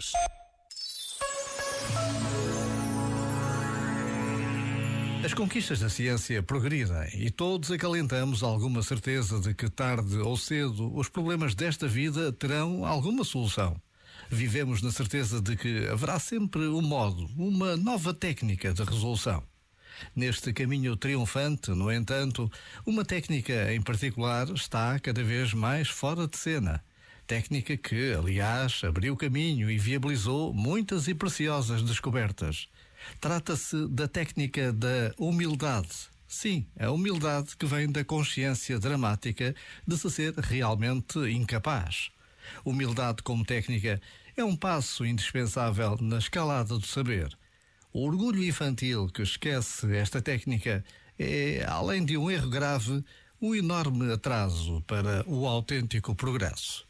2. As conquistas da ciência progridem e todos acalentamos alguma certeza de que tarde ou cedo os problemas desta vida terão alguma solução. Vivemos na certeza de que haverá sempre um modo, uma nova técnica de resolução. Neste caminho triunfante, no entanto, uma técnica em particular está cada vez mais fora de cena. Técnica que, aliás, abriu caminho e viabilizou muitas e preciosas descobertas. Trata-se da técnica da humildade. Sim, a humildade que vem da consciência dramática de se ser realmente incapaz. Humildade como técnica é um passo indispensável na escalada do saber. O orgulho infantil que esquece esta técnica é, além de um erro grave, um enorme atraso para o autêntico progresso.